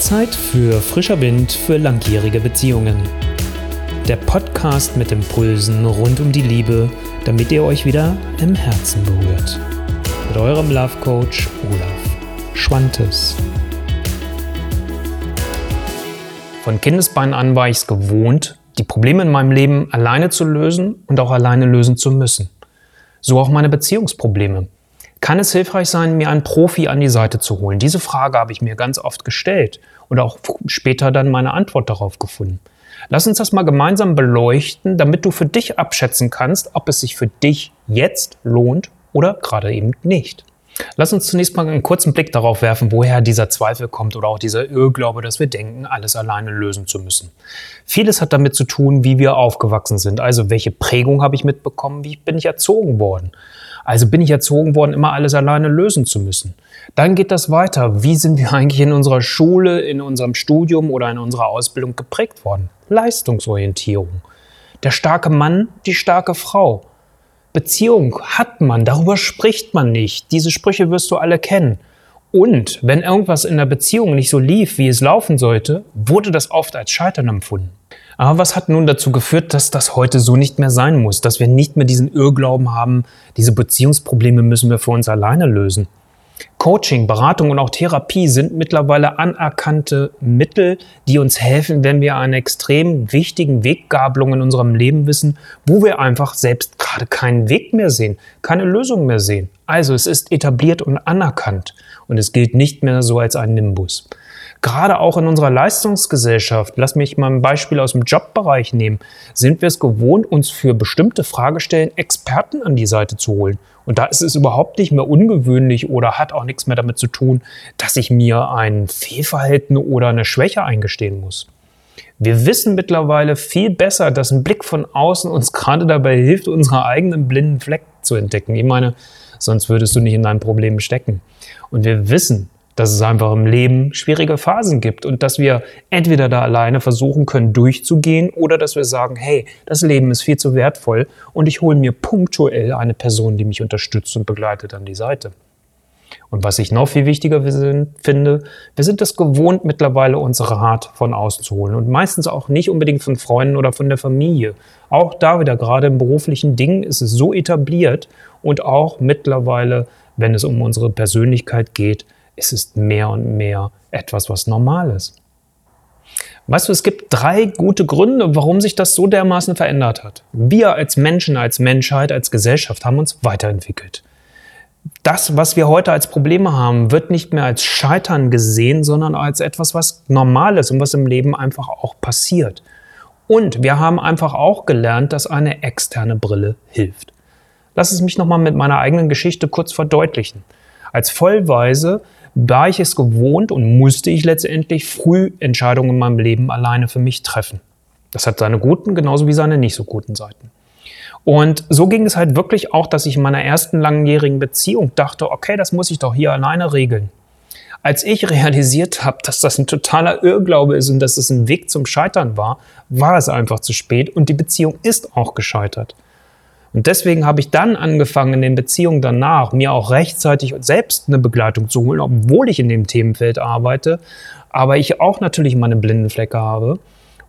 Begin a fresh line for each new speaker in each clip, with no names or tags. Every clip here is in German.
Zeit für frischer Wind für langjährige Beziehungen. Der Podcast mit Impulsen rund um die Liebe, damit ihr euch wieder im Herzen berührt. Mit eurem Love Coach Olaf Schwantes. Von Kindesbeinen an war ich es gewohnt, die Probleme in meinem Leben alleine zu lösen und auch alleine lösen zu müssen. So auch meine Beziehungsprobleme. Kann es hilfreich sein, mir einen Profi an die Seite zu holen? Diese Frage habe ich mir ganz oft gestellt und auch später dann meine Antwort darauf gefunden. Lass uns das mal gemeinsam beleuchten, damit du für dich abschätzen kannst, ob es sich für dich jetzt lohnt oder gerade eben nicht. Lass uns zunächst mal einen kurzen Blick darauf werfen, woher dieser Zweifel kommt oder auch dieser Irrglaube, dass wir denken, alles alleine lösen zu müssen. Vieles hat damit zu tun, wie wir aufgewachsen sind. Also welche Prägung habe ich mitbekommen, wie bin ich erzogen worden. Also bin ich erzogen worden, immer alles alleine lösen zu müssen. Dann geht das weiter. Wie sind wir eigentlich in unserer Schule, in unserem Studium oder in unserer Ausbildung geprägt worden? Leistungsorientierung. Der starke Mann, die starke Frau. Beziehung hat man, darüber spricht man nicht. Diese Sprüche wirst du alle kennen. Und wenn irgendwas in der Beziehung nicht so lief, wie es laufen sollte, wurde das oft als Scheitern empfunden. Aber was hat nun dazu geführt, dass das heute so nicht mehr sein muss, dass wir nicht mehr diesen Irrglauben haben, diese Beziehungsprobleme müssen wir für uns alleine lösen? Coaching, Beratung und auch Therapie sind mittlerweile anerkannte Mittel, die uns helfen, wenn wir einen extrem wichtigen Weggabelung in unserem Leben wissen, wo wir einfach selbst gerade keinen Weg mehr sehen, keine Lösung mehr sehen. Also es ist etabliert und anerkannt und es gilt nicht mehr so als ein Nimbus. Gerade auch in unserer Leistungsgesellschaft, lass mich mal ein Beispiel aus dem Jobbereich nehmen, sind wir es gewohnt, uns für bestimmte Fragestellen Experten an die Seite zu holen. Und da ist es überhaupt nicht mehr ungewöhnlich oder hat auch nichts mehr damit zu tun, dass ich mir ein Fehlverhalten oder eine Schwäche eingestehen muss. Wir wissen mittlerweile viel besser, dass ein Blick von außen uns gerade dabei hilft, unsere eigenen blinden Fleck zu entdecken. Ich meine, sonst würdest du nicht in deinem Problem stecken. Und wir wissen, dass es einfach im Leben schwierige Phasen gibt und dass wir entweder da alleine versuchen können durchzugehen oder dass wir sagen, hey, das Leben ist viel zu wertvoll und ich hole mir punktuell eine Person, die mich unterstützt und begleitet an die Seite. Und was ich noch viel wichtiger finde, wir sind es gewohnt, mittlerweile uns Rat von außen zu holen und meistens auch nicht unbedingt von Freunden oder von der Familie. Auch da wieder, gerade im beruflichen Ding, ist es so etabliert und auch mittlerweile, wenn es um unsere Persönlichkeit geht, es ist mehr und mehr etwas, was normal ist. Weißt du, es gibt drei gute Gründe, warum sich das so dermaßen verändert hat. Wir als Menschen, als Menschheit, als Gesellschaft haben uns weiterentwickelt. Das, was wir heute als Probleme haben, wird nicht mehr als Scheitern gesehen, sondern als etwas, was normal ist und was im Leben einfach auch passiert. Und wir haben einfach auch gelernt, dass eine externe Brille hilft. Lass es mich nochmal mit meiner eigenen Geschichte kurz verdeutlichen. Als Vollweise war ich es gewohnt und musste ich letztendlich früh Entscheidungen in meinem Leben alleine für mich treffen. Das hat seine guten genauso wie seine nicht so guten Seiten. Und so ging es halt wirklich auch, dass ich in meiner ersten langjährigen Beziehung dachte, okay, das muss ich doch hier alleine regeln. Als ich realisiert habe, dass das ein totaler Irrglaube ist und dass es ein Weg zum Scheitern war, war es einfach zu spät und die Beziehung ist auch gescheitert. Und deswegen habe ich dann angefangen, in den Beziehungen danach mir auch rechtzeitig selbst eine Begleitung zu holen, obwohl ich in dem Themenfeld arbeite, aber ich auch natürlich meine blinden Flecke habe,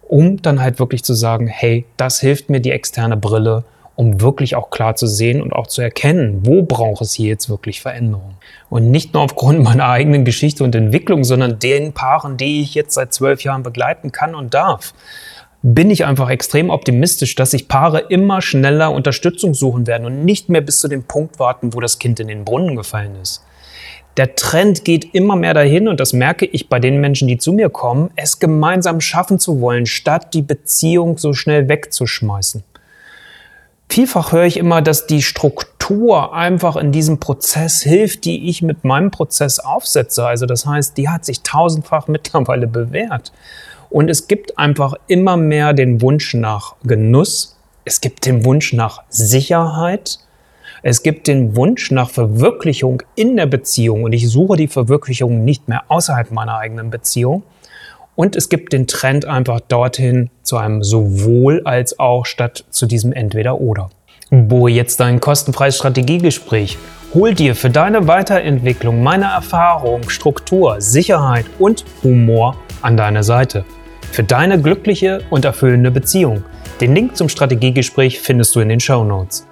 um dann halt wirklich zu sagen, hey, das hilft mir die externe Brille, um wirklich auch klar zu sehen und auch zu erkennen, wo braucht es hier jetzt wirklich Veränderung. Und nicht nur aufgrund meiner eigenen Geschichte und Entwicklung, sondern den Paaren, die ich jetzt seit zwölf Jahren begleiten kann und darf bin ich einfach extrem optimistisch, dass sich Paare immer schneller Unterstützung suchen werden und nicht mehr bis zu dem Punkt warten, wo das Kind in den Brunnen gefallen ist. Der Trend geht immer mehr dahin und das merke ich bei den Menschen, die zu mir kommen, es gemeinsam schaffen zu wollen, statt die Beziehung so schnell wegzuschmeißen. Vielfach höre ich immer, dass die Struktur einfach in diesem Prozess hilft, die ich mit meinem Prozess aufsetze. Also das heißt, die hat sich tausendfach mittlerweile bewährt. Und es gibt einfach immer mehr den Wunsch nach Genuss. Es gibt den Wunsch nach Sicherheit. Es gibt den Wunsch nach Verwirklichung in der Beziehung. Und ich suche die Verwirklichung nicht mehr außerhalb meiner eigenen Beziehung. Und es gibt den Trend einfach dorthin zu einem sowohl als auch statt zu diesem Entweder-Oder. Buche jetzt dein kostenfreies Strategiegespräch Hol dir für deine Weiterentwicklung meine Erfahrung, Struktur, Sicherheit und Humor an deine Seite. Für deine glückliche und erfüllende Beziehung. Den Link zum Strategiegespräch findest du in den Show Notes.